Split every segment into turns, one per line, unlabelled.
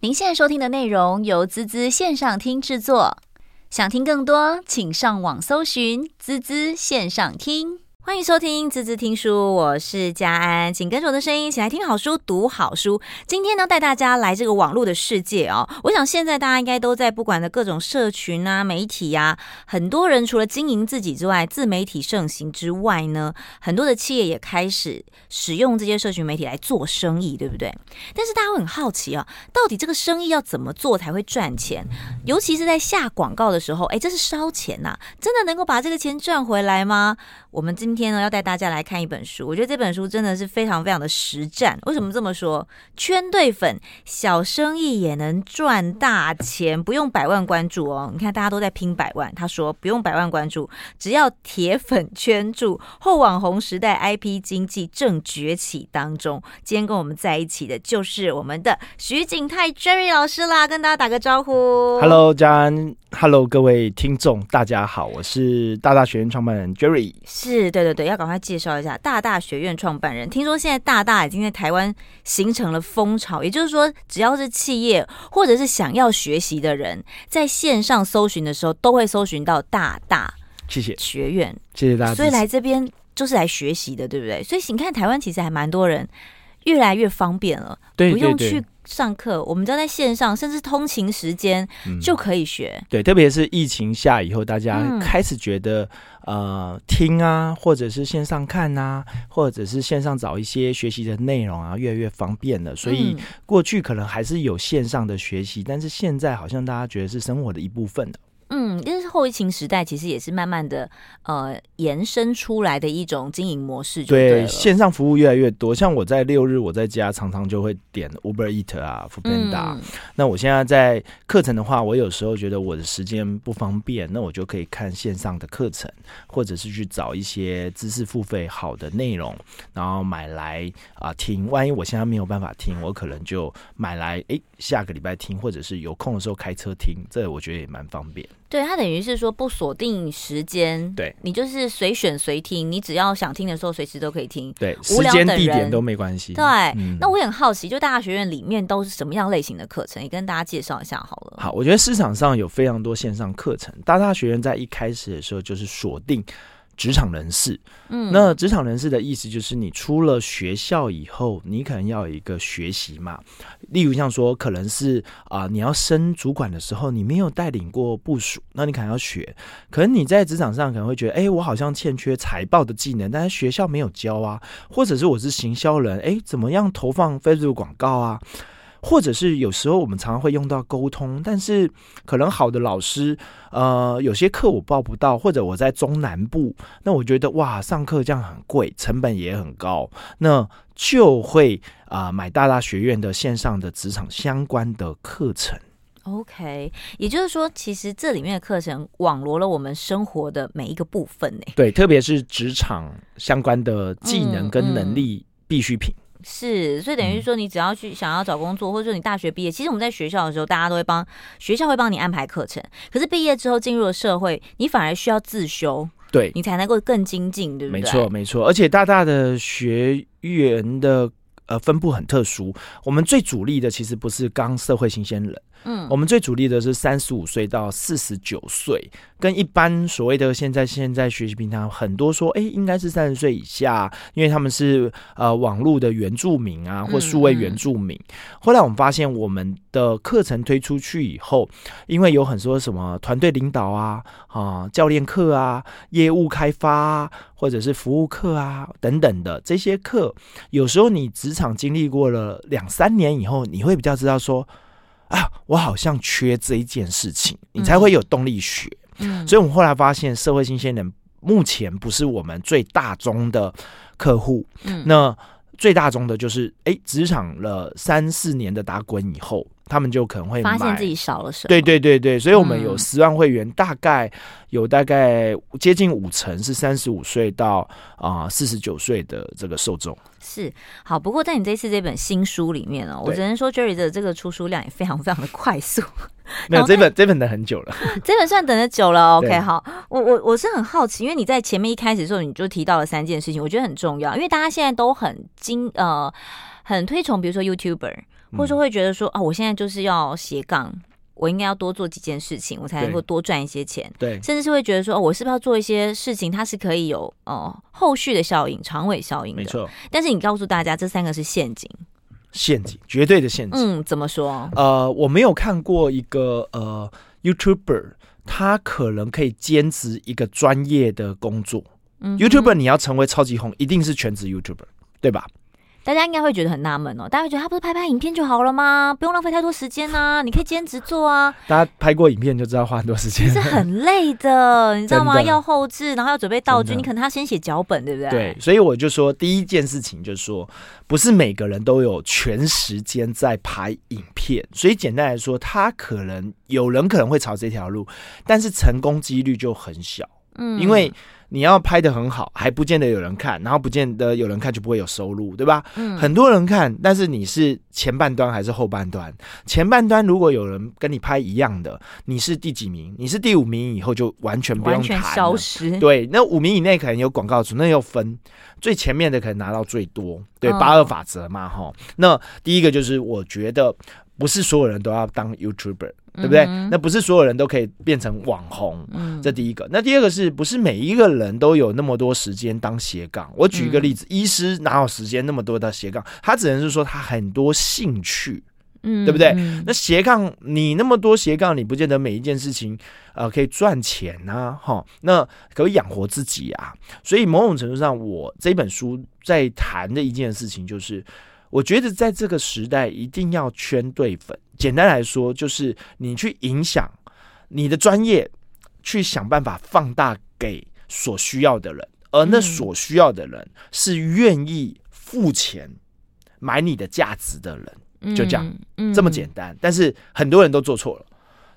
您现在收听的内容由滋滋线上听制作，想听更多，请上网搜寻滋滋线上听。欢迎收听滋滋听书，我是佳安，请跟着我的声音一起来听好书、读好书。今天呢，带大家来这个网络的世界哦。我想现在大家应该都在不管的各种社群啊、媒体呀、啊，很多人除了经营自己之外，自媒体盛行之外呢，很多的企业也开始使用这些社群媒体来做生意，对不对？但是大家会很好奇啊，到底这个生意要怎么做才会赚钱？尤其是在下广告的时候，哎，这是烧钱呐，真的能够把这个钱赚回来吗？我们今天呢，要带大家来看一本书，我觉得这本书真的是非常非常的实战。为什么这么说？圈对粉，小生意也能赚大钱，不用百万关注哦。你看大家都在拼百万，他说不用百万关注，只要铁粉圈住。后网红时代，IP 经济正崛起当中。今天跟我们在一起的就是我们的徐景泰 Jerry 老师啦，跟大家打个招呼。
Hello，John。Hello，各位听众，大家好，我是大大学院创办人 Jerry。
是，对对对，要赶快介绍一下大大学院创办人。听说现在大大已经在台湾形成了风潮，也就是说，只要是企业或者是想要学习的人，在线上搜寻的时候，都会搜寻到大大。
谢谢
学院，
谢谢大家。
所以来这边就是来学习的，对不对？所以你看，台湾其实还蛮多人，越来越方便了，
对，
不用去。上课，我们都在线上，甚至通勤时间就可以学。
嗯、对，特别是疫情下以后，大家开始觉得，嗯、呃，听啊，或者是线上看啊，或者是线上找一些学习的内容啊，越来越方便了。所以过去可能还是有线上的学习，但是现在好像大家觉得是生活的一部分了。
嗯，因为后疫情时代，其实也是慢慢的呃延伸出来的一种经营模式对。
对，线上服务越来越多。像我在六日我在家，常常就会点 Uber Eat 啊，Foodpanda。嗯、那我现在在课程的话，我有时候觉得我的时间不方便，那我就可以看线上的课程，或者是去找一些知识付费好的内容，然后买来啊、呃、听。万一我现在没有办法听，我可能就买来哎下个礼拜听，或者是有空的时候开车听。这我觉得也蛮方便。
对，它等于是说不锁定时间，
对，
你就是随选随听，你只要想听的时候，随时都可以听。
对，时间地点都没关系。
对，嗯、那我也很好奇，就大大学院里面都是什么样类型的课程？也跟大家介绍一下好了。
好，我觉得市场上有非常多线上课程，大大学院在一开始的时候就是锁定。职场人士，嗯，那职场人士的意思就是，你出了学校以后，你可能要有一个学习嘛。例如像说，可能是啊、呃，你要升主管的时候，你没有带领过部署，那你可能要学。可能你在职场上可能会觉得，哎、欸，我好像欠缺财报的技能，但是学校没有教啊。或者是我是行销人，哎、欸，怎么样投放 Facebook 广告啊？或者是有时候我们常常会用到沟通，但是可能好的老师，呃，有些课我报不到，或者我在中南部，那我觉得哇，上课这样很贵，成本也很高，那就会啊、呃、买大大学院的线上的职场相关的课程。
OK，也就是说，其实这里面的课程网罗了我们生活的每一个部分呢。
对，特别是职场相关的技能跟能力必需品。嗯嗯
是，所以等于说，你只要去想要找工作，或者说你大学毕业，其实我们在学校的时候，大家都会帮学校会帮你安排课程。可是毕业之后进入了社会，你反而需要自修，
对，
你才能够更精进，对不对？
没错，没错。而且大大的学员的呃分布很特殊，我们最主力的其实不是刚社会新鲜人。嗯，我们最主力的是三十五岁到四十九岁，跟一般所谓的现在现在学习平台很多说，哎，应该是三十岁以下，因为他们是呃网络的原住民啊，或数位原住民。嗯嗯。后来我们发现，我们的课程推出去以后，因为有很多什么团队领导啊、啊教练课啊、业务开发啊，或者是服务课啊等等的这些课，有时候你职场经历过了两三年以后，你会比较知道说。啊，我好像缺这一件事情，你才会有动力学。嗯，所以我们后来发现，社会新鲜人目前不是我们最大宗的客户。嗯，那最大宗的就是，哎，职场了三四年的打滚以后。他们就可能会
发现自己少了什么。
对对对对，所以我们有十万会员，大概有大概接近五成是三十五岁到啊四十九岁的这个受众。
是好，不过在你这次这本新书里面哦，我只能说 Jerry 的这个出书量也非常非常的快速。
没有这本这本等很久了，
这本算等的久了。OK，好，我我我是很好奇，因为你在前面一开始的时候你就提到了三件事情，我觉得很重要，因为大家现在都很精呃很推崇，比如说 YouTuber。或者说会觉得说啊，我现在就是要斜杠。我应该要多做几件事情，我才能够多赚一些钱。
对，
甚至是会觉得说，哦，我是不是要做一些事情，它是可以有哦后续的效应、长尾效应的。
没错。
但是你告诉大家，这三个是陷阱，
陷阱，绝对的陷阱。
嗯，怎么说？
呃，我没有看过一个呃 YouTuber，他可能可以兼职一个专业的工作。嗯，YouTuber 你要成为超级红，一定是全职 YouTuber，对吧？
大家应该会觉得很纳闷哦，大家会觉得他不是拍拍影片就好了吗？不用浪费太多时间啊，你可以兼职做啊。
大家拍过影片就知道花很多时间，
是很累的，你知道吗？要后置，然后要准备道具，你可能他先写脚本，对不对？
对，所以我就说第一件事情就是说，不是每个人都有全时间在拍影片，所以简单来说，他可能有人可能会朝这条路，但是成功几率就很小。嗯，因为。你要拍的很好，还不见得有人看，然后不见得有人看就不会有收入，对吧？嗯，很多人看，但是你是前半段还是后半段？前半段如果有人跟你拍一样的，你是第几名？你是第五名以后就完全不用谈消失。对，那五名以内可能有广告主，那又分最前面的可能拿到最多。对，八二法则嘛，哈、哦。那第一个就是我觉得不是所有人都要当 YouTuber。对不对？那不是所有人都可以变成网红，嗯，这第一个。那第二个是不是每一个人都有那么多时间当斜杠？我举一个例子，医师哪有时间那么多的斜杠？他只能是说他很多兴趣，嗯，对不对？那斜杠你那么多斜杠，你不见得每一件事情呃可以赚钱呐，哈，那可以养活自己啊。所以某种程度上，我这本书在谈的一件事情就是。我觉得在这个时代，一定要圈对粉。简单来说，就是你去影响你的专业，去想办法放大给所需要的人，而那所需要的人是愿意付钱买你的价值的人，就这样，这么简单。但是很多人都做错了，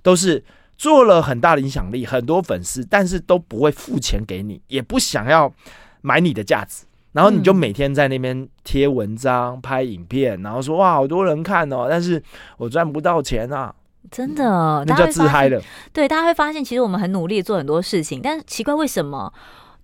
都是做了很大的影响力，很多粉丝，但是都不会付钱给你，也不想要买你的价值。然后你就每天在那边贴文章、嗯、拍影片，然后说哇，好多人看哦，但是我赚不到钱啊！
真的，
那叫自嗨的。
对，大家会发现，其实我们很努力做很多事情，但是奇怪，为什么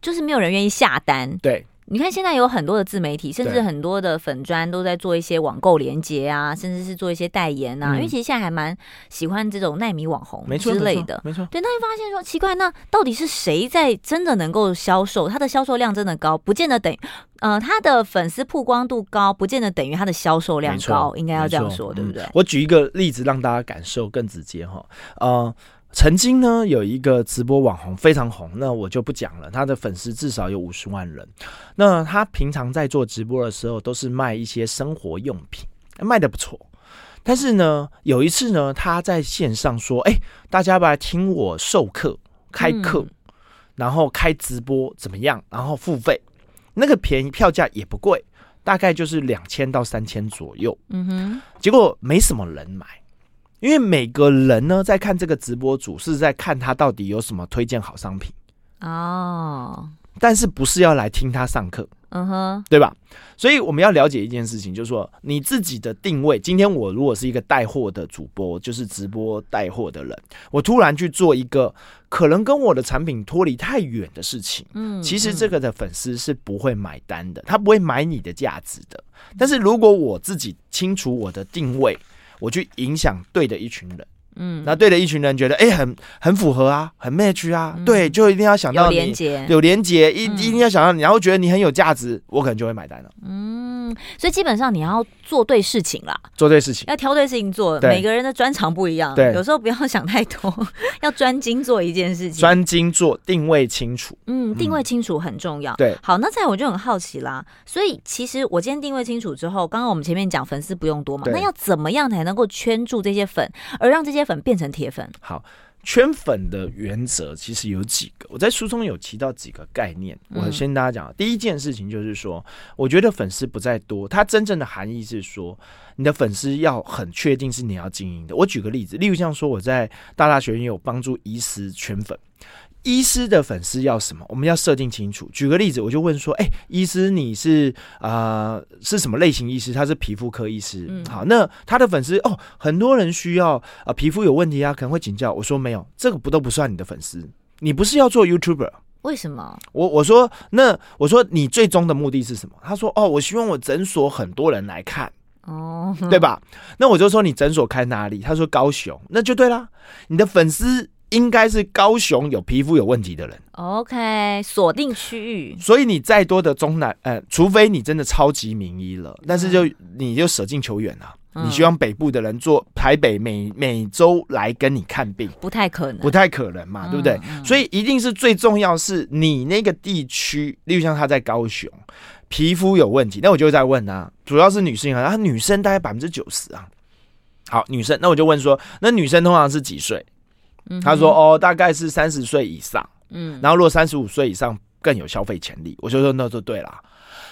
就是没有人愿意下单？
对。
你看，现在有很多的自媒体，甚至很多的粉砖都在做一些网购连接啊，甚至是做一些代言啊。嗯、因为其实现在还蛮喜欢这种耐米网红之类的，
没错。
对，那就发现说奇怪，那到底是谁在真的能够销售？他的销售量真的高，不见得等于呃他的粉丝曝光度高，不见得等于他的销售量高，应该要这样说，对不对？
我举一个例子让大家感受更直接哈，呃。曾经呢，有一个直播网红非常红，那我就不讲了。他的粉丝至少有五十万人。那他平常在做直播的时候，都是卖一些生活用品，卖的不错。但是呢，有一次呢，他在线上说：“哎，大家要不要来听我授课、开课，然后开直播怎么样？然后付费，那个便宜，票价也不贵，大概就是两千到三千左右。”嗯哼，结果没什么人买。因为每个人呢，在看这个直播主是在看他到底有什么推荐好商品哦，但是不是要来听他上课，嗯哼，对吧？所以我们要了解一件事情，就是说你自己的定位。今天我如果是一个带货的主播，就是直播带货的人，我突然去做一个可能跟我的产品脱离太远的事情，嗯，其实这个的粉丝是不会买单的，他不会买你的价值的。但是如果我自己清楚我的定位，我去影响对的一群人，嗯，那对的一群人觉得，哎、欸，很很符合啊，很 match 啊，嗯、对，就一定要想到你有连接，有连接，一、嗯、一定要想到你，然后觉得你很有价值，我可能就会买单了，嗯。嗯，
所以基本上你要做对事情啦，
做对事情，
要挑对事情做。每个人的专长不一样，对，有时候不要想太多，要专精做一件事情，
专精做，定位清楚。
嗯，定位清楚很重要。
对，
好，那再来我就很好奇啦。所以其实我今天定位清楚之后，刚刚我们前面讲粉丝不用多嘛，那要怎么样才能够圈住这些粉，而让这些粉变成铁粉？
好。圈粉的原则其实有几个，我在书中有提到几个概念。我先跟大家讲，第一件事情就是说，我觉得粉丝不在多，它真正的含义是说，你的粉丝要很确定是你要经营的。我举个例子，例如像说我在大大学院有帮助医师圈粉。医师的粉丝要什么？我们要设定清楚。举个例子，我就问说：“哎、欸，医师你是啊、呃、是什么类型医师？他是皮肤科医师。嗯、好，那他的粉丝哦，很多人需要啊、呃、皮肤有问题啊，可能会请教。我说没有，这个不都不算你的粉丝。你不是要做 YouTuber？
为什么？
我我说那我说你最终的目的是什么？他说哦，我希望我诊所很多人来看。哦，对吧？那我就说你诊所开哪里？他说高雄，那就对啦。你的粉丝应该是高雄有皮肤有问题的人。
OK，锁定区域。
所以你再多的中南，呃，除非你真的超级名医了，但是就你就舍近求远了。你希望北部的人做台北每每周来跟你看病，
不太可能，
不太可能嘛，对不对？所以一定是最重要是你那个地区，例如像他在高雄，皮肤有问题，那我就在问啊，主要是女性啊，女生大概百分之九十啊。好，女生，那我就问说，那女生通常是几岁？他说哦，大概是三十岁以上，嗯，然后如果三十五岁以上更有消费潜力，我就说那就对了。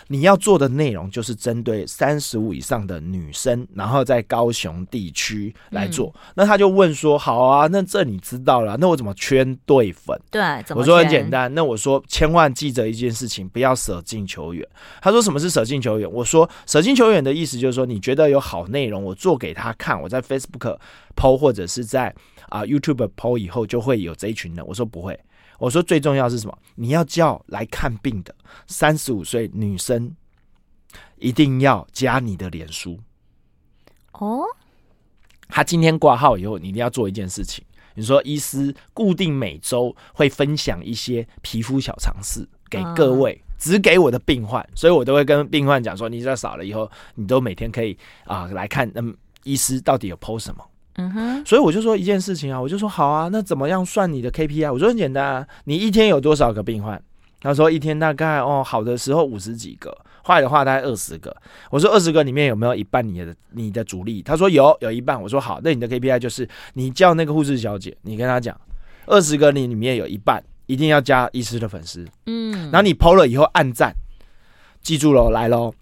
你要做的内容就是针对三十五以上的女生，然后在高雄地区来做。嗯、那他就问说：“好啊，那这你知道了，那我怎么圈对粉？”
对，
我说很简单。那我说千万记着一件事情，不要舍近求远。他说：“什么是舍近求远？”我说：“舍近求远的意思就是说，你觉得有好内容，我做给他看，我在 Facebook PO 或者是在啊 YouTube PO 以后，就会有这一群人。”我说：“不会。”我说最重要是什么？你要叫来看病的三十五岁女生，一定要加你的脸书哦。他今天挂号以后，你一定要做一件事情。你说医师固定每周会分享一些皮肤小常识给各位，只给我的病患，所以我都会跟病患讲说：你这少了以后，你都每天可以啊来看，嗯，医师到底有 PO 什么。嗯哼，所以我就说一件事情啊，我就说好啊，那怎么样算你的 KPI？我说很简单啊，你一天有多少个病患？他说一天大概哦，好的时候五十几个，坏的话大概二十个。我说二十个里面有没有一半你的你的主力？他说有，有一半。我说好，那你的 KPI 就是你叫那个护士小姐，你跟他讲，二十个你里面有一半一定要加医师的粉丝，嗯，然后你 PO 了以后按赞，记住喽，来喽。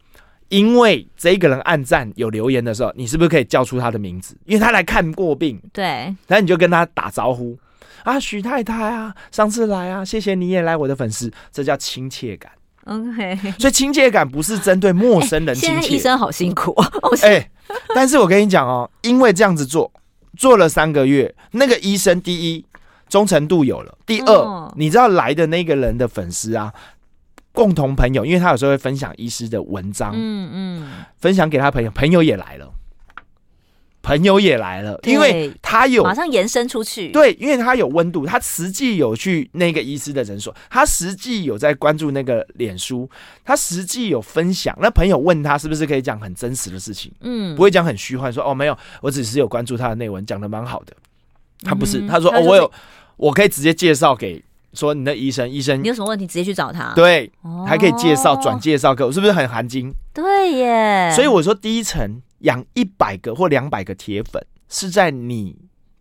因为这一个人暗赞有留言的时候，你是不是可以叫出他的名字？因为他来看过病，
对，
然后你就跟他打招呼啊，许太太啊，上次来啊，谢谢你也来我的粉丝，这叫亲切感。OK，所以亲切感不是针对陌生人 亲切。现在
医生好辛苦啊，
哎，但是我跟你讲哦，因为这样子做做了三个月，那个医生第一忠诚度有了，第二，你知道来的那个人的粉丝啊。共同朋友，因为他有时候会分享医师的文章，嗯嗯，分享给他朋友，朋友也来了，朋友也来了，因为他有
马上延伸出去，
对，因为他有温度，他实际有去那个医师的诊所，他实际有在关注那个脸书，他实际有分享，那朋友问他是不是可以讲很真实的事情，嗯，不会讲很虚幻，说哦没有，我只是有关注他的内文，讲的蛮好的，他不是，他说哦我有，我可以直接介绍给。说你的医生，医生，
你有什么问题直接去找他。
对，还可以介绍转介绍给我，是不是很含金？
对耶。
所以我说，第一层养一百个或两百个铁粉，是在你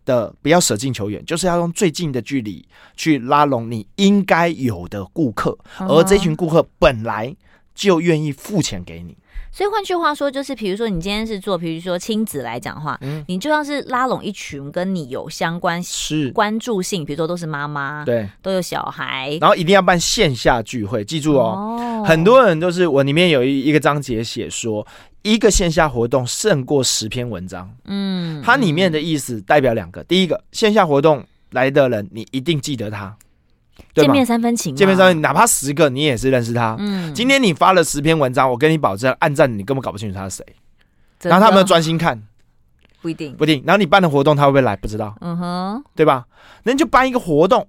的不要舍近求远，就是要用最近的距离去拉拢你应该有的顾客，而这群顾客本来就愿意付钱给你。
所以换句话说，就是比如说你今天是做，比如说亲子来讲的话，嗯，你就要是拉拢一群跟你有相关是。关注性，比如说都是妈妈，对，都有小孩，
然后一定要办线下聚会，记住哦，哦。很多人都是我里面有一一个章节写说，一个线下活动胜过十篇文章，嗯，它里面的意思代表两个，第一个线下活动来的人，你一定记得他。
见面三分情，
见面三分，哪怕十个你也是认识他。嗯，今天你发了十篇文章，我跟你保证，按赞你根本搞不清楚他是谁。然后他们专心看，
不一定，
不一定。然后你办的活动他会不会来？不知道。嗯哼，对吧？那你就办一个活动。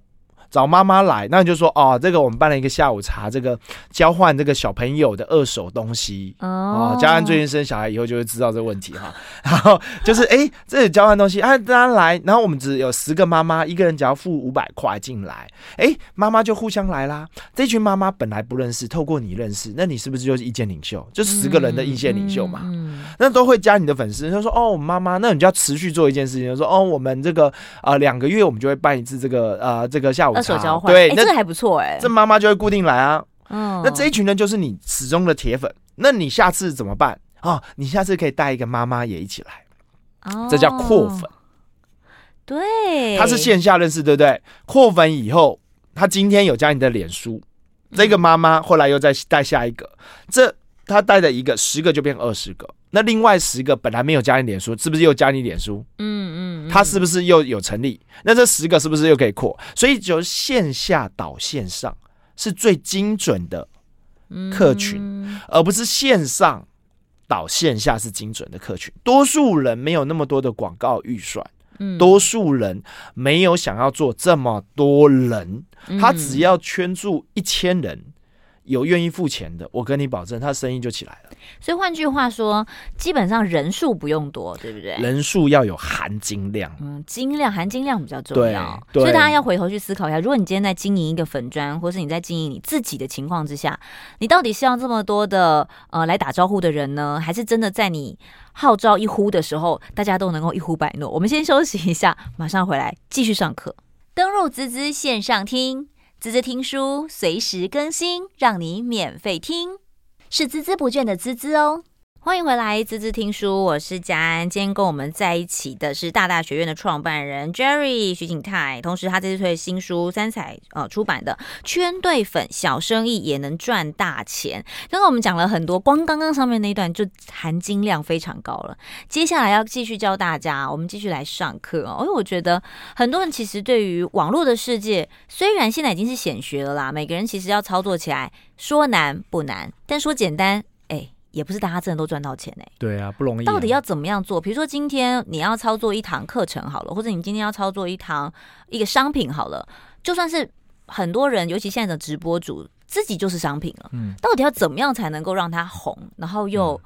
找妈妈来，那你就说哦，这个我们办了一个下午茶，这个交换这个小朋友的二手东西哦。嘉安最近生小孩以后就会知道这个问题哈。然后就是哎，这里交换东西啊，大家来，然后我们只有十个妈妈，一个人只要付五百块进来，哎，妈妈就互相来啦。这群妈妈本来不认识，透过你认识，那你是不是就是意见领袖？就十个人的意见领袖嘛。嗯，那都会加你的粉丝，他说哦，妈妈，那你就要持续做一件事情，就说哦，我们这个啊两个月我们就会办一次这个呃这个下午茶。
手交换，对，欸、这个还不错哎、欸，
这妈妈就会固定来啊。嗯，那这一群人就是你始终的铁粉。那你下次怎么办啊、哦？你下次可以带一个妈妈也一起来，哦，这叫扩粉。
对，
他是线下认识，对不对？扩粉以后，他今天有加你的脸书，这个妈妈后来又再带下一个，这他带的一个十个就变二十个。那另外十个本来没有加你脸书，是不是又加你脸书？嗯嗯，他是不是又有成立？那这十个是不是又可以扩？所以就线下导线上是最精准的客群，而不是线上导线下是精准的客群，多数人没有那么多的广告预算，多数人没有想要做这么多人，他只要圈住一千人。有愿意付钱的，我跟你保证，他生意就起来了。
所以换句话说，基本上人数不用多，对不对？
人数要有含金量，
嗯，金量含金量比较重要。所以大家要回头去思考一下，如果你今天在经营一个粉砖，或是你在经营你自己的情况之下，你到底是要这么多的呃来打招呼的人呢，还是真的在你号召一呼的时候，大家都能够一呼百诺？我们先休息一下，马上回来继续上课。登入滋滋线上听。滋滋听书，随时更新，让你免费听，是孜孜不倦的滋滋哦。欢迎回来，滋滋听书，我是佳安。今天跟我们在一起的是大大学院的创办人 Jerry 徐景泰，同时他这次推新书三彩呃出版的《圈对粉，小生意也能赚大钱》。刚刚我们讲了很多，光刚刚上面那一段就含金量非常高了。接下来要继续教大家，我们继续来上课哦。因为我觉得很多人其实对于网络的世界，虽然现在已经是显学了啦，每个人其实要操作起来，说难不难，但说简单。也不是大家真的都赚到钱呢、欸。
对啊，不容易、啊。
到底要怎么样做？比如说今天你要操作一堂课程好了，或者你今天要操作一堂一个商品好了，就算是很多人，尤其现在的直播主自己就是商品了。嗯。到底要怎么样才能够让它红，然后又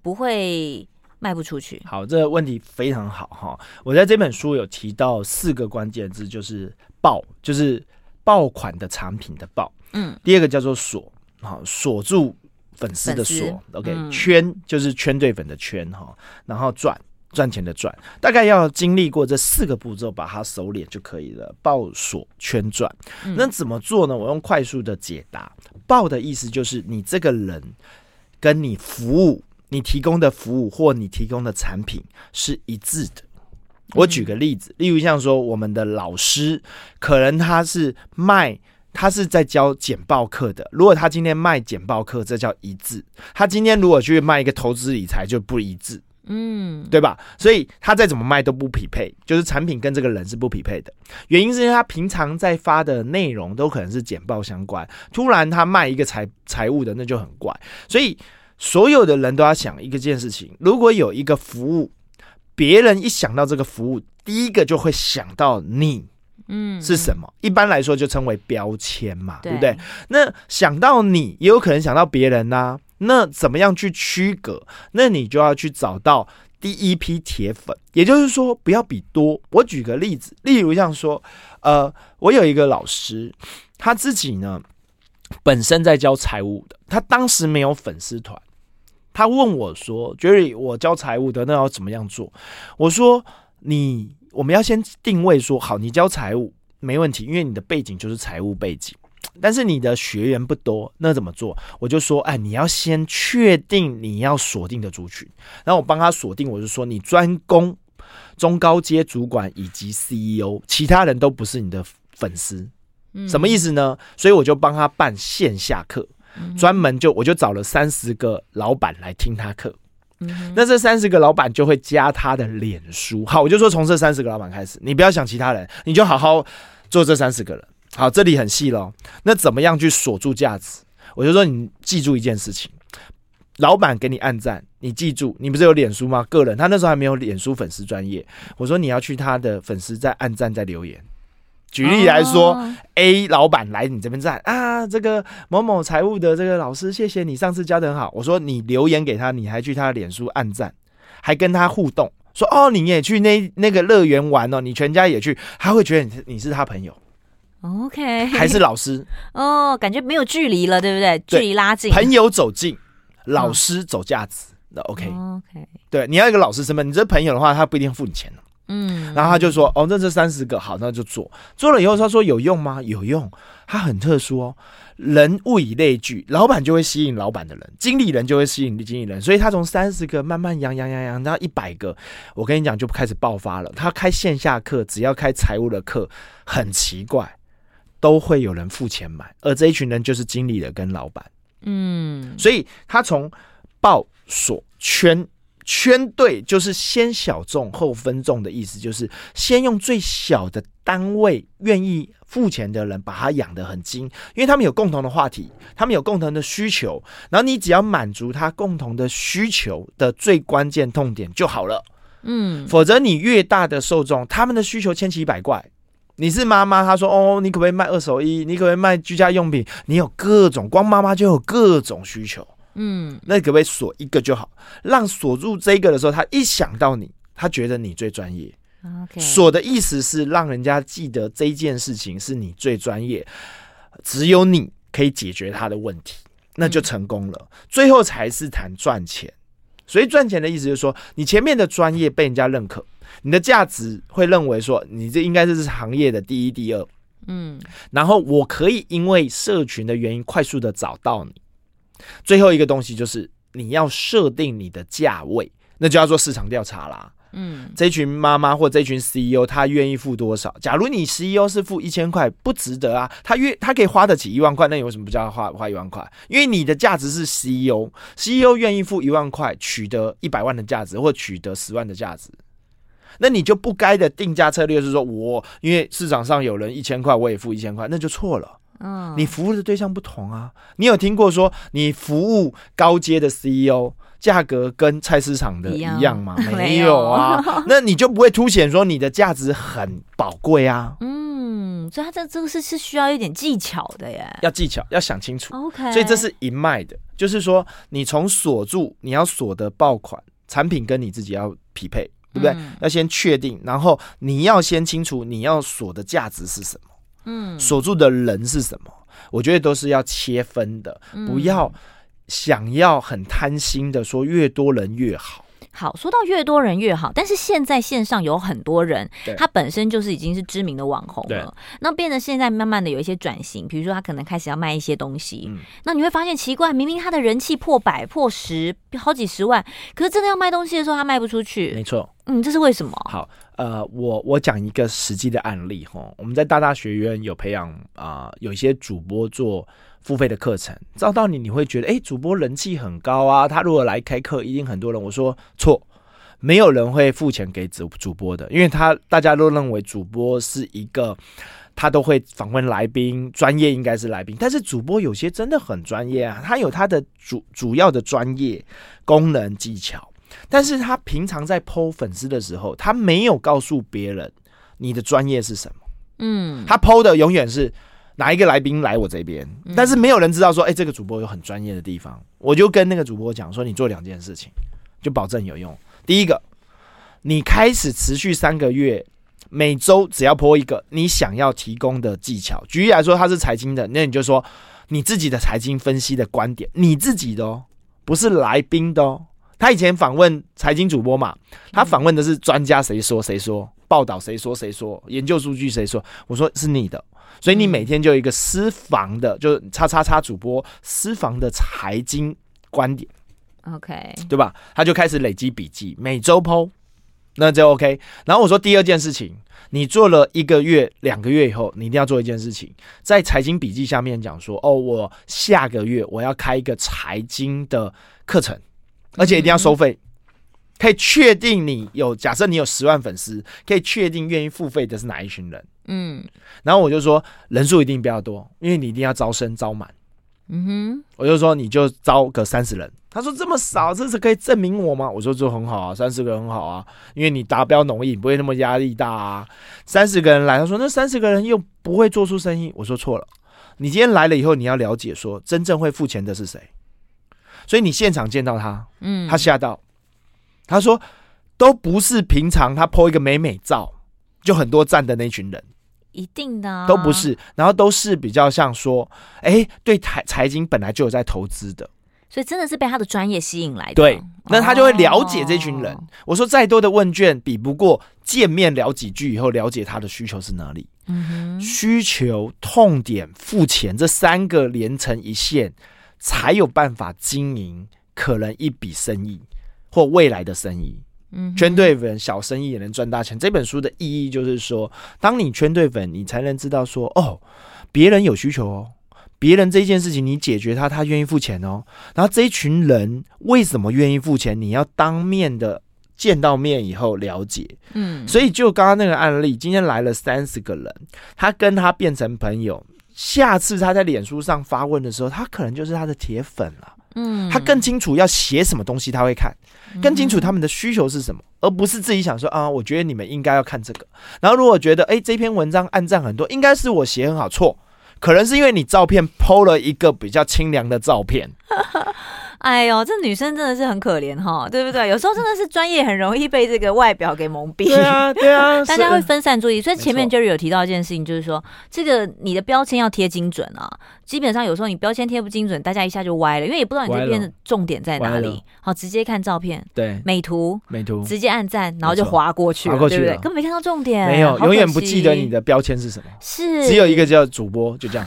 不会卖不出去？嗯、
好，这个问题非常好哈。我在这本书有提到四个关键字，就是爆，就是爆款的产品的爆。嗯。第二个叫做锁，好锁住。粉丝的锁，OK，嗯、圈就是圈对粉的圈哈，然后赚赚钱的赚，大概要经历过这四个步骤，把它熟练就可以了。爆锁圈赚，那怎么做呢？我用快速的解答。爆的意思就是你这个人跟你服务、你提供的服务或你提供的产品是一致的。我举个例子，例如像说我们的老师，可能他是卖。他是在教简报课的。如果他今天卖简报课，这叫一致。他今天如果去卖一个投资理财，就不一致，嗯，对吧？所以他再怎么卖都不匹配，就是产品跟这个人是不匹配的。原因是因为他平常在发的内容都可能是简报相关，突然他卖一个财财务的，那就很怪。所以所有的人都要想一个件事情：如果有一个服务，别人一想到这个服务，第一个就会想到你。嗯，是什么？一般来说就称为标签嘛，对，对不对？那想到你也有可能想到别人呐、啊，那怎么样去区隔？那你就要去找到第一批铁粉，也就是说不要比多。我举个例子，例如像说，呃，我有一个老师，他自己呢本身在教财务的，他当时没有粉丝团，他问我说：“Jerry，我教财务的，那要怎么样做？”我说：“你。”我们要先定位说好，你教财务没问题，因为你的背景就是财务背景，但是你的学员不多，那怎么做？我就说，哎，你要先确定你要锁定的族群，然后我帮他锁定，我就说你专攻中高阶主管以及 CEO，其他人都不是你的粉丝，什么意思呢？所以我就帮他办线下课，专门就我就找了三十个老板来听他课。那这三十个老板就会加他的脸书。好，我就说从这三十个老板开始，你不要想其他人，你就好好做这三十个人。好，这里很细咯。那怎么样去锁住价值？我就说你记住一件事情：老板给你按赞，你记住，你不是有脸书吗？个人，他那时候还没有脸书粉丝专业。我说你要去他的粉丝再按赞再留言。举例来说、oh.，A 老板来你这边站啊，这个某某财务的这个老师，谢谢你上次教的很好。我说你留言给他，你还去他的脸书按赞，还跟他互动，说哦你也去那那个乐园玩哦，你全家也去，他会觉得你是你是他朋友
，OK，
还是老师
哦，oh, 感觉没有距离了，对不对？距离拉近，
朋友走近，老师走架子，那、oh. OK
OK，
对，你要一个老师身份，你这朋友的话，他不一定付你钱。嗯，然后他就说：“哦，那这三十个好，那就做。做了以后，他说有用吗？有用。他很特殊哦，人物以类聚，老板就会吸引老板的人，经理人就会吸引经理人。所以他从三十个慢慢养养养养到一百个，我跟你讲就开始爆发了。他开线下课，只要开财务的课，很奇怪，都会有人付钱买，而这一群人就是经理人跟老板。嗯，所以他从报锁圈。”圈对就是先小众后分众的意思，就是先用最小的单位愿意付钱的人把他养得很精，因为他们有共同的话题，他们有共同的需求，然后你只要满足他共同的需求的最关键痛点就好了。嗯，否则你越大的受众，他们的需求千奇百怪。你是妈妈，她说哦，你可不可以卖二手衣？你可不可以卖居家用品？你有各种，光妈妈就有各种需求。嗯，那可不可以锁一个就好？让锁住这个的时候，他一想到你，他觉得你最专业。锁的意思是让人家记得这件事情是你最专业，只有你可以解决他的问题，那就成功了。嗯、最后才是谈赚钱。所以赚钱的意思就是说，你前面的专业被人家认可，你的价值会认为说，你这应该是行业的第一、第二。嗯，然后我可以因为社群的原因快速的找到你。最后一个东西就是你要设定你的价位，那就要做市场调查啦。嗯，这群妈妈或这群 CEO 他愿意付多少？假如你 CEO 是付一千块，不值得啊。他愿他可以花得起一万块，那你为什么不叫他花花一万块？因为你的价值是 CEO，CEO 愿意付一万块取得一百万的价值，或取得十万的价值，那你就不该的定价策略是说我因为市场上有人一千块，我也付一千块，那就错了。嗯，你服务的对象不同啊。你有听过说你服务高阶的 CEO，价格跟菜市场的一样吗？没有啊，那你就不会凸显说你的价值很宝贵啊。
嗯，所以他这这个是是需要一点技巧的耶，
要技巧，要想清楚。
OK，
所以这是一脉的，就是说你从锁住你要锁的爆款产品跟你自己要匹配，对不对？嗯、要先确定，然后你要先清楚你要锁的价值是什么。嗯，锁住的人是什么？我觉得都是要切分的，不要想要很贪心的说越多人越好。
好，说到越多人越好，但是现在线上有很多人，他本身就是已经是知名的网红了，那变得现在慢慢的有一些转型，比如说他可能开始要卖一些东西，嗯、那你会发现奇怪，明明他的人气破百、破十、好几十万，可是真的要卖东西的时候，他卖不出去。
没错，
嗯，这是为什么？
好，呃，我我讲一个实际的案例哈，我们在大大学院有培养啊、呃，有一些主播做。付费的课程，照道理你会觉得，哎、欸，主播人气很高啊，他如果来开课，一定很多人。我说错，没有人会付钱给主主播的，因为他大家都认为主播是一个，他都会访问来宾，专业应该是来宾。但是主播有些真的很专业啊，他有他的主主要的专业功能技巧，但是他平常在 po 粉丝的时候，他没有告诉别人你的专业是什么，嗯，他 po 的永远是。哪一个来宾来我这边？但是没有人知道说，哎、欸，这个主播有很专业的地方。我就跟那个主播讲说，你做两件事情，就保证有用。第一个，你开始持续三个月，每周只要 po 一个你想要提供的技巧。举例来说，他是财经的，那你就说你自己的财经分析的观点，你自己的哦，不是来宾的哦。他以前访问财经主播嘛，他访问的是专家，谁说谁说，报道谁说谁说，研究数据谁说，我说是你的。所以你每天就有一个私房的，就叉叉叉主播私房的财经观点
，OK，
对吧？他就开始累积笔记，每周 po，那就 OK。然后我说第二件事情，你做了一个月、两个月以后，你一定要做一件事情，在财经笔记下面讲说，哦，我下个月我要开一个财经的课程，而且一定要收费，可以确定你有，假设你有十万粉丝，可以确定愿意付费的是哪一群人。嗯，然后我就说人数一定比较多，因为你一定要招生招满。嗯哼，我就说你就招个三十人。他说这么少，这是可以证明我吗？我说这很好啊，三十个人很好啊，因为你达标容易，不会那么压力大啊。三十个人来，他说那三十个人又不会做出生意。我说错了，你今天来了以后，你要了解说真正会付钱的是谁。所以你现场见到他，嗯，他吓到，他说都不是平常他 po 一个美美照就很多赞的那群人。
一定的、啊、
都不是，然后都是比较像说，哎、欸，对财财经本来就有在投资的，
所以真的是被他的专业吸引来的。
对，那他就会了解这群人。哦、我说再多的问卷比不过见面聊几句以后了解他的需求是哪里。嗯哼，需求、痛点、付钱这三个连成一线，才有办法经营可能一笔生意或未来的生意。嗯，圈对粉，小生意也能赚大钱。这本书的意义就是说，当你圈对粉，你才能知道说，哦，别人有需求哦，别人这一件事情你解决他，他愿意付钱哦。然后这一群人为什么愿意付钱？你要当面的见到面以后了解。嗯，所以就刚刚那个案例，今天来了三十个人，他跟他变成朋友，下次他在脸书上发问的时候，他可能就是他的铁粉了。嗯，他更清楚要写什么东西，他会看，更清楚他们的需求是什么，而不是自己想说啊，我觉得你们应该要看这个。然后如果觉得哎，这篇文章暗赞很多，应该是我写很好，错，可能是因为你照片 PO 了一个比较清凉的照片。
哎呦，这女生真的是很可怜哈，对不对？有时候真的是专业很容易被这个外表给蒙蔽。
对啊，对啊，
大家会分散注意。所以前面 Jerry 有提到一件事情，就是说这个你的标签要贴精准啊。基本上有时候你标签贴不精准，大家一下就歪了，因为也不知道你这边的重点在哪里。好，直接看照片，
对，
美图，
美图，直
接按赞，然后就划过去了，对不对？根本没看到重点，
没有，永远不记得你的标签是什么。
是，
只有一个叫主播，就这样。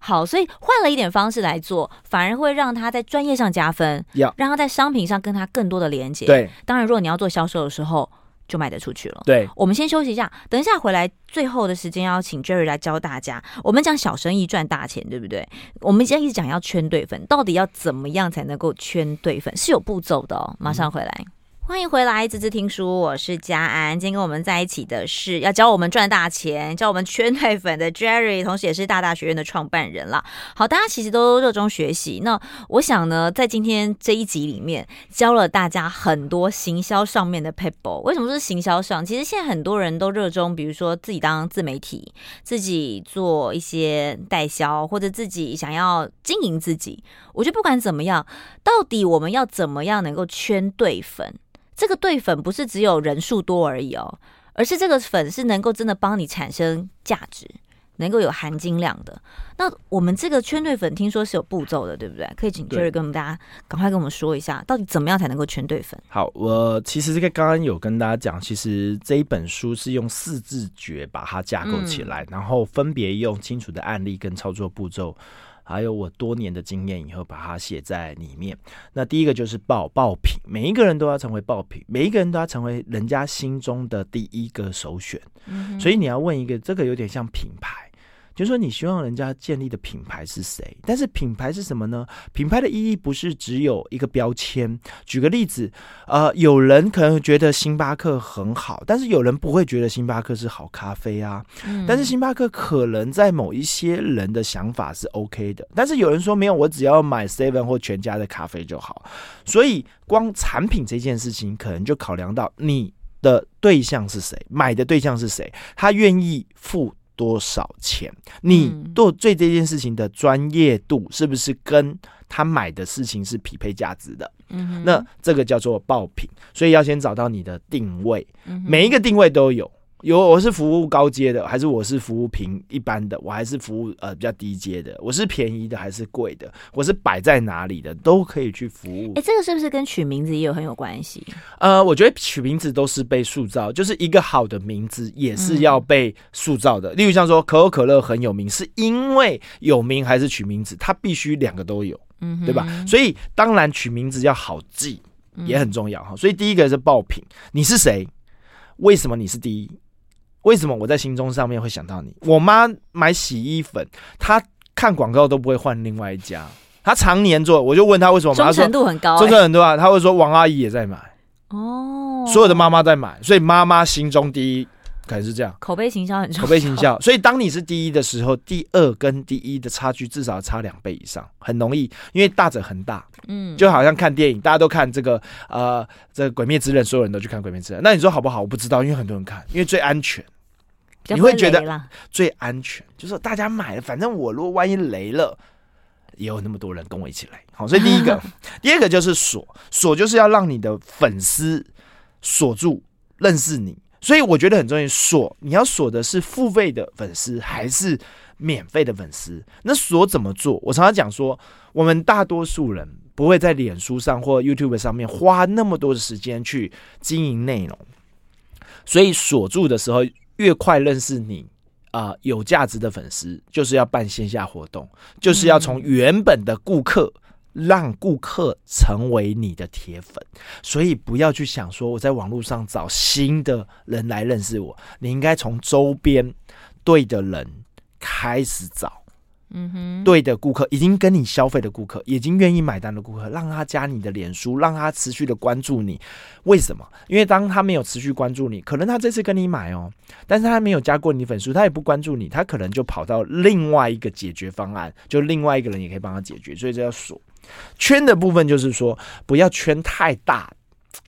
好，所以换了一点方式来做，反而会让他在专业上加分，要让他在商品上跟他更多的连接。
对，
当然，如果你要做销售的时候，就卖得出去了。
对，
我们先休息一下，等一下回来，最后的时间要请 Jerry 来教大家。我们讲小生意赚大钱，对不对？我们现在一直讲要圈对粉，到底要怎么样才能够圈对粉？是有步骤的哦。马上回来。嗯欢迎回来，滋滋听书，我是家安。今天跟我们在一起的是要教我们赚大钱、教我们圈对粉的 Jerry，同时也是大大学院的创办人啦。好，大家其实都热衷学习。那我想呢，在今天这一集里面，教了大家很多行销上面的 people。为什么是行销上？其实现在很多人都热衷，比如说自己当自媒体，自己做一些代销，或者自己想要经营自己。我觉得不管怎么样，到底我们要怎么样能够圈对粉？这个对粉不是只有人数多而已哦，而是这个粉是能够真的帮你产生价值，能够有含金量的。那我们这个圈对粉听说是有步骤的，对不对？可以请 Jerry 跟我们大家赶快跟我们说一下，到底怎么样才能够圈对粉？
好，我其实这个刚刚有跟大家讲，其实这一本书是用四字诀把它架构起来，嗯、然后分别用清楚的案例跟操作步骤。还有我多年的经验以后，把它写在里面。那第一个就是爆爆品，每一个人都要成为爆品，每一个人都要成为人家心中的第一个首选。嗯、所以你要问一个，这个有点像品牌。就是说，你希望人家建立的品牌是谁？但是品牌是什么呢？品牌的意义不是只有一个标签。举个例子，呃，有人可能觉得星巴克很好，但是有人不会觉得星巴克是好咖啡啊。嗯。但是星巴克可能在某一些人的想法是 OK 的，但是有人说没有，我只要买 Seven 或全家的咖啡就好。所以，光产品这件事情，可能就考量到你的对象是谁，买的对象是谁，他愿意付。多少钱？你做对这件事情的专业度是不是跟他买的事情是匹配价值的？嗯哼，那这个叫做爆品，所以要先找到你的定位，每一个定位都有。有我是服务高阶的，还是我是服务平一般的？我还是服务呃比较低阶的？我是便宜的还是贵的？我是摆在哪里的？都可以去服务。
哎、欸，这个是不是跟取名字也有很有关系？
呃，我觉得取名字都是被塑造，就是一个好的名字也是要被塑造的。嗯、例如像说可口可乐很有名，是因为有名还是取名字？它必须两个都有，嗯，对吧？所以当然取名字要好记也很重要哈。所以第一个是爆品，你是谁？为什么你是第一？为什么我在心中上面会想到你？我妈买洗衣粉，她看广告都不会换另外一家，她常年做。我就问她为什么，
忠诚度很高，
忠诚很多啊。她会说王阿姨也在买，哦，所有的妈妈在买，所以妈妈心中第一。可能是这样，
口碑行销很重要。
口碑行销，所以当你是第一的时候，第二跟第一的差距至少差两倍以上，很容易，因为大者恒大。嗯，就好像看电影，大家都看这个呃，这个《鬼灭之刃》，所有人都去看《鬼灭之刃》。那你说好不好？我不知道，因为很多人看，因为最安全。你会觉得最安全，就是大家买了，反正我如果万一雷了，也有那么多人跟我一起来。好，所以第一个，第二个就是锁，锁就是要让你的粉丝锁住，认识你。所以我觉得很重要，锁你要锁的是付费的粉丝还是免费的粉丝？那锁怎么做？我常常讲说，我们大多数人不会在脸书上或 YouTube 上面花那么多的时间去经营内容，所以锁住的时候，越快认识你啊、呃，有价值的粉丝，就是要办线下活动，就是要从原本的顾客。让顾客成为你的铁粉，所以不要去想说我在网络上找新的人来认识我，你应该从周边对的人开始找，
嗯哼，
对的顾客，已经跟你消费的顾客，已经愿意买单的顾客，让他加你的脸书，让他持续的关注你。为什么？因为当他没有持续关注你，可能他这次跟你买哦，但是他没有加过你粉丝，他也不关注你，他可能就跑到另外一个解决方案，就另外一个人也可以帮他解决，所以这要锁。圈的部分就是说，不要圈太大。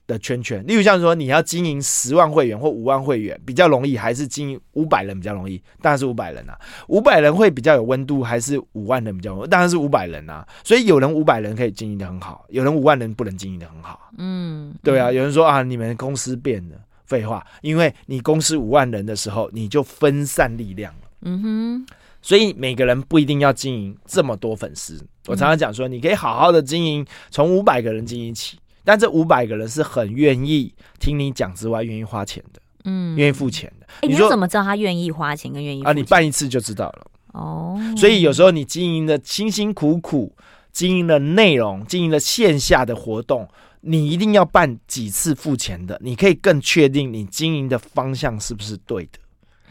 的圈圈，例如像说你要经营十万会员或五万会员比较容易，还是经营五百人比较容易？当然是五百人啊，五百人会比较有温度，还是五万人比较？当然是五百人啊。所以有人五百人可以经营的很好，有人五万人不能经营的很好。嗯，对啊。有人说啊，你们公司变了，废话，因为你公司五万人的时候，你就分散力量了。嗯哼，所以每个人不一定要经营这么多粉丝。我常常讲说，你可以好好的经营，从五百个人经营起。但这五百个人是很愿意听你讲之外，愿意花钱的，嗯，愿意付钱的。
欸、你说你怎么知道他愿意花钱跟愿意？
啊？你办一次就知道了。哦，所以有时候你经营的辛辛苦苦，经营的内容，经营的线下的活动，你一定要办几次付钱的，你可以更确定你经营的方向是不是对的。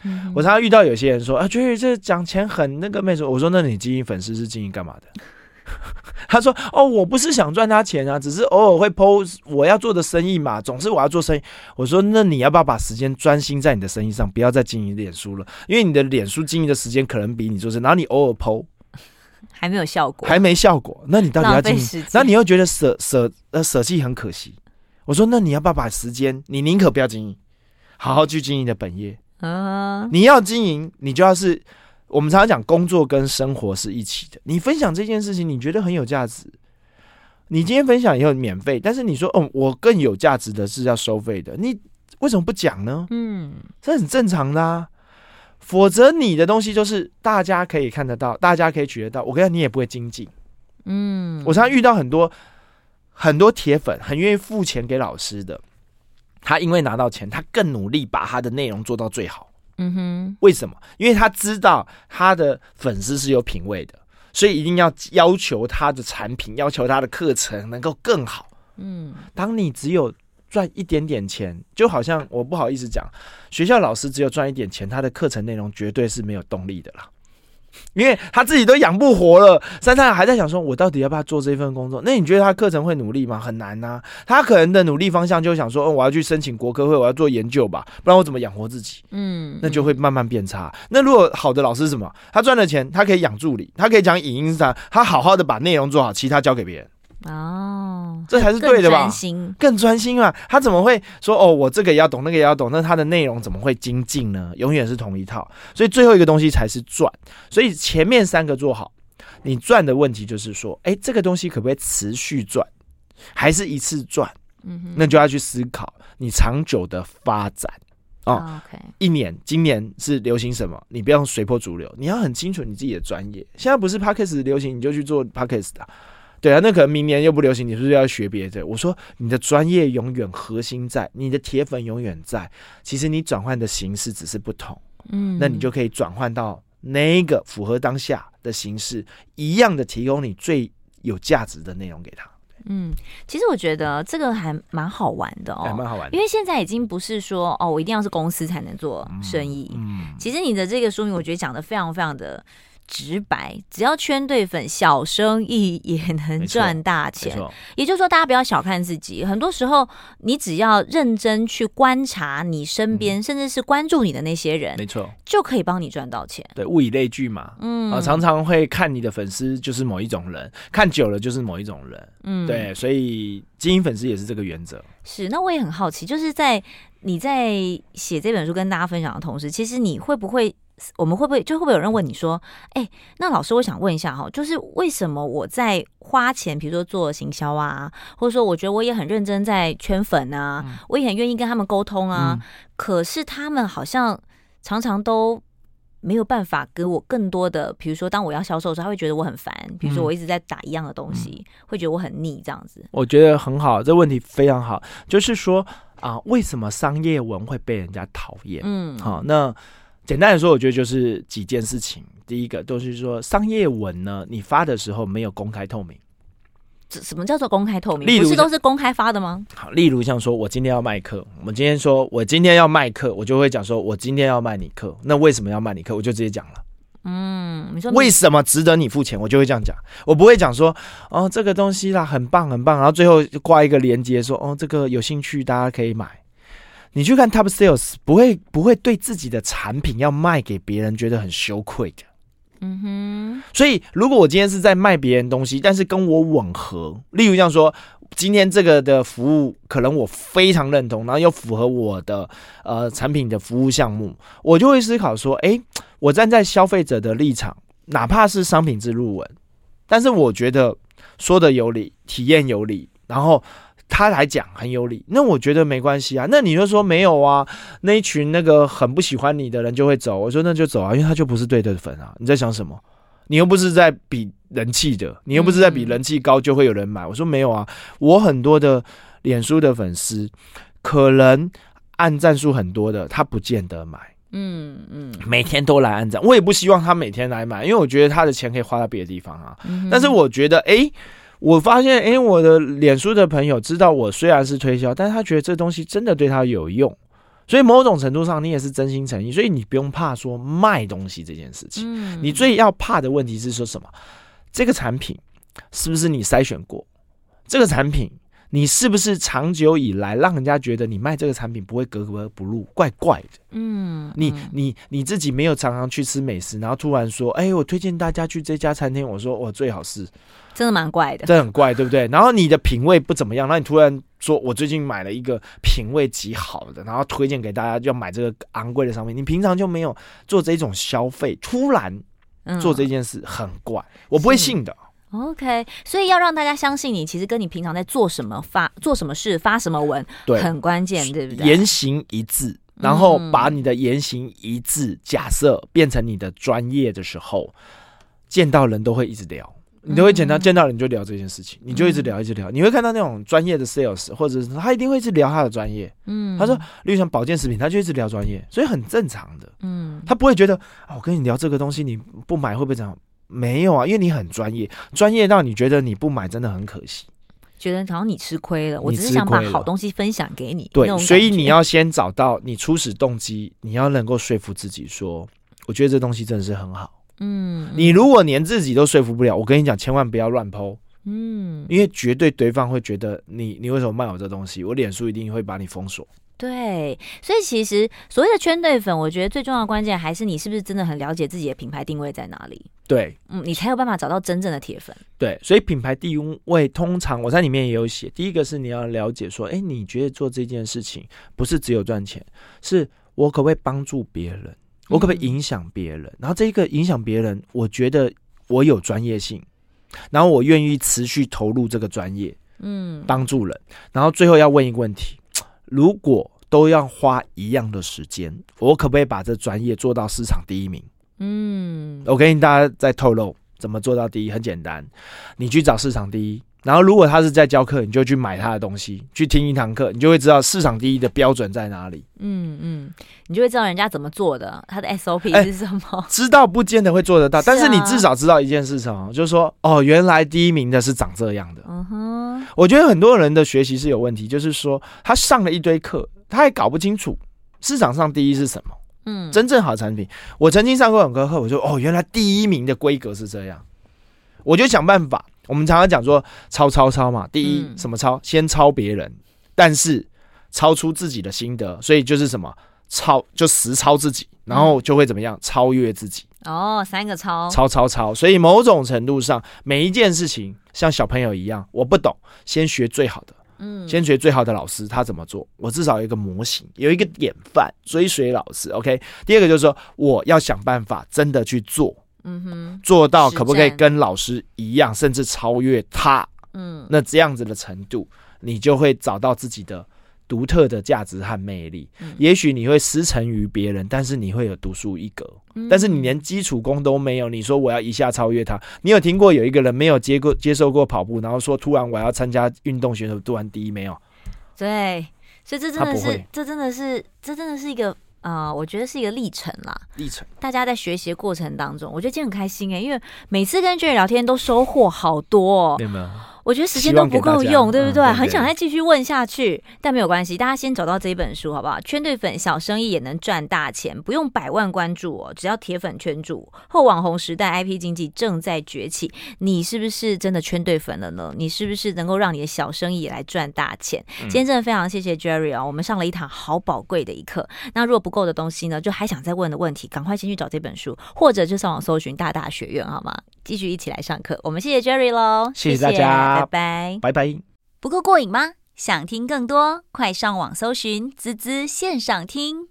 嗯、我常常遇到有些人说啊，觉得这讲钱很那个没什么。我说，那你经营粉丝是经营干嘛的？他说：“哦，我不是想赚他钱啊，只是偶尔会 PO 我要做的生意嘛，总是我要做生意。”我说：“那你要不要把时间专心在你的生意上，不要再经营脸书了？因为你的脸书经营的时间可能比你做生意，然后你偶尔 PO
还没有效果，
还没效果，那你到底要经营？那你又觉得舍舍呃舍弃很可惜。我说：那你要不要把时间，你宁可不要经营，好好去经营你的本业。嗯，你要经营，你就要是。”我们常常讲工作跟生活是一起的。你分享这件事情，你觉得很有价值。你今天分享以后免费，但是你说，哦，我更有价值的是要收费的，你为什么不讲呢？嗯，这很正常的啊。否则你的东西就是大家可以看得到，大家可以取得到。我跟你讲，你也不会精进。嗯，我常常遇到很多很多铁粉，很愿意付钱给老师的，他因为拿到钱，他更努力把他的内容做到最好。嗯哼，为什么？因为他知道他的粉丝是有品味的，所以一定要要求他的产品，要求他的课程能够更好。嗯，当你只有赚一点点钱，就好像我不好意思讲，学校老师只有赚一点钱，他的课程内容绝对是没有动力的啦。因为他自己都养不活了，珊珊还在想说，我到底要不要做这份工作？那你觉得他课程会努力吗？很难呐。他可能的努力方向就想说，哦，我要去申请国科会，我要做研究吧，不然我怎么养活自己？嗯，那就会慢慢变差。那如果好的老师是什么？他赚了钱，他可以养助理，他可以讲影音上，他好好的把内容做好，其他交给别人。哦，这才是对的吧？更专心，更专心嘛。他怎么会说哦？我这个也要懂，那个也要懂，那他的内容怎么会精进呢？永远是同一套，所以最后一个东西才是赚。所以前面三个做好，你赚的问题就是说，哎，这个东西可不可以持续赚，还是一次赚？嗯哼，那就要去思考你长久的发展哦。OK，一年，今年是流行什么？你不要随波逐流，你要很清楚你自己的专业。现在不是 Podcast 流行，你就去做 Podcast 的。对啊，那可能明年又不流行，你是不是要学别的？我说你的专业永远核心在，你的铁粉永远在。其实你转换的形式只是不同，嗯，那你就可以转换到那个符合当下的形式，一样的提供你最有价值的内容给他。
嗯，其实我觉得这个还蛮好玩的哦，
还蛮好玩的，
因为现在已经不是说哦，我一定要是公司才能做生意。嗯，嗯，其实你的这个说明，我觉得讲的非常非常的。直白，只要圈对粉，小生意也能赚大钱。也就是说，大家不要小看自己。很多时候，你只要认真去观察你身边，嗯、甚至是关注你的那些人，没错，就可以帮你赚到钱。
对，物以类聚嘛。嗯啊，常常会看你的粉丝就是某一种人，看久了就是某一种人。嗯，对，所以经营粉丝也是这个原则。
是，那我也很好奇，就是在你在写这本书跟大家分享的同时，其实你会不会？我们会不会就会不会有人问你说，哎，那老师，我想问一下哈，就是为什么我在花钱，比如说做行销啊，或者说我觉得我也很认真在圈粉啊，嗯、我也很愿意跟他们沟通啊，嗯、可是他们好像常常都没有办法给我更多的，比如说当我要销售的时候，他会觉得我很烦，比如说我一直在打一样的东西，嗯、会觉得我很腻这样子。
我觉得很好，这问题非常好，就是说啊，为什么商业文会被人家讨厌？嗯，好，那。简单来说，我觉得就是几件事情。第一个就是说，商业文呢，你发的时候没有公开透明。
这什么叫做公开透明？不是都是公开发的吗？
好，例如像说我今天要卖课，我们今天说我今天要卖课，我就会讲说我今天要卖你课。那为什么要卖你课？我就直接讲了。
嗯，你说
为什么值得你付钱？我就会这样讲，我不会讲说哦这个东西啦很棒很棒，然后最后挂一个链接说哦这个有兴趣大家可以买。你去看 Top Sales，不会不会对自己的产品要卖给别人觉得很羞愧的。嗯哼。所以如果我今天是在卖别人东西，但是跟我吻合，例如像说今天这个的服务可能我非常认同，然后又符合我的呃产品的服务项目，我就会思考说，哎。我站在消费者的立场，哪怕是商品之入文，但是我觉得说的有理，体验有理，然后他来讲很有理，那我觉得没关系啊。那你就说没有啊？那一群那个很不喜欢你的人就会走。我说那就走啊，因为他就不是对的粉啊。你在想什么？你又不是在比人气的，你又不是在比人气高就会有人买。我说没有啊，我很多的脸书的粉丝，可能按赞数很多的，他不见得买。嗯嗯，每天都来按赞，我也不希望他每天来买，因为我觉得他的钱可以花到别的地方啊。嗯、但是我觉得，哎、欸，我发现，哎、欸，我的脸书的朋友知道我虽然是推销，但是他觉得这东西真的对他有用，所以某种程度上你也是真心诚意，所以你不用怕说卖东西这件事情。嗯、你最要怕的问题是说什么？这个产品是不是你筛选过？这个产品。你是不是长久以来让人家觉得你卖这个产品不会格格不入，怪怪的？嗯，你你你自己没有常常去吃美食，然后突然说，哎，我推荐大家去这家餐厅，我说我最好是，
真的蛮怪的，
这很怪，对不对？然后你的品味不怎么样，那你突然说我最近买了一个品味极好的，然后推荐给大家要买这个昂贵的商品，你平常就没有做这种消费，突然做这件事很怪，我不会信的。
OK，所以要让大家相信你，其实跟你平常在做什么、发做什么事、发什么文，对，很关键，对不对？
言行一致，然后把你的言行一致假设变成你的专业的时候，见到人都会一直聊，你都会见到见到人就聊这件事情，你就一直聊一直聊，你会看到那种专业的 sales，或者是他一定会一直聊他的专业，嗯，他说，例如像保健食品，他就一直聊专业，所以很正常的，嗯，他不会觉得啊，我跟你聊这个东西，你不买会不会这样？没有啊，因为你很专业，专业到你觉得你不买真的很可惜，
觉得好像你吃亏了。我只是想把好东西分享给你。
对，所以你要先找到你初始动机，你要能够说服自己说，我觉得这东西真的是很好。嗯，你如果连自己都说服不了，我跟你讲，千万不要乱 po。嗯，因为绝对对方会觉得你你为什么卖我这东西？我脸书一定会把你封锁。
对，所以其实所谓的圈对粉，我觉得最重要的关键还是你是不是真的很了解自己的品牌定位在哪里。
对，
嗯，你才有办法找到真正的铁粉。
对，所以品牌定位通常我在里面也有写，第一个是你要了解说，哎，你觉得做这件事情不是只有赚钱，是我可不可以帮助别人，我可不可以影响别人？嗯、然后这个影响别人，我觉得我有专业性，然后我愿意持续投入这个专业，嗯，帮助人。然后最后要问一个问题。如果都要花一样的时间，我可不可以把这专业做到市场第一名？嗯，我跟你大家再透露怎么做到第一，很简单，你去找市场第一。然后，如果他是在教课，你就去买他的东西，去听一堂课，你就会知道市场第一的标准在哪里。嗯嗯，
你就会知道人家怎么做的，他的 SOP 是什么？
欸、知道不见得会做得到，是啊、但是你至少知道一件事情，就是说，哦，原来第一名的是长这样的。嗯哼，我觉得很多人的学习是有问题，就是说他上了一堆课，他也搞不清楚市场上第一是什么。嗯，真正好产品，我曾经上过很多课，我说，哦，原来第一名的规格是这样，我就想办法。我们常常讲说抄抄抄嘛，第一什么抄？先抄别人，但是超出自己的心得，所以就是什么抄就实抄自己，然后就会怎么样超越自己。
哦，三个抄，
抄抄抄。所以某种程度上，每一件事情像小朋友一样，我不懂，先学最好的，嗯，先学最好的老师他怎么做，我至少有一个模型，有一个典范，追随老师。OK，第二个就是说，我要想办法真的去做。嗯哼，做到可不可以跟老师一样，甚至超越他？嗯，那这样子的程度，你就会找到自己的独特的价值和魅力。嗯，也许你会失承于别人，但是你会有独树一格。但是你连基础功都没有，你说我要一下超越他？你有听过有一个人没有接过接受过跑步，然后说突然我要参加运动选手，突然第一没有？
对，所以这真的是，这真的是，这真的是一个。啊、呃，我觉得是一个历程啦。
历程，
大家在学习过程当中，我觉得今天很开心哎、欸，因为每次跟 Jerry 聊天都收获好多、哦。没有没有，我觉得时间都不够用，对不
对？
很想再继续问下去，但没有关系，大家先找到这一本书好不好？圈对粉，小生意也能赚大钱，不用百万关注哦，只要铁粉圈住。后网红时代，IP 经济正在崛起，你是不是真的圈对粉了呢？你是不是能够让你的小生意也来赚大钱？嗯、今天真的非常谢谢 Jerry 哦，我们上了一堂好宝贵的一课。那如果不够的东西呢，就还想再问的问题，赶快先去找这本书，或者就上网搜寻大大学院好吗？继续一起来上课。我们谢谢 Jerry 喽，
谢谢大家。
拜拜，
拜拜。
不够过瘾吗？想听更多，快上网搜寻“滋滋线上听”。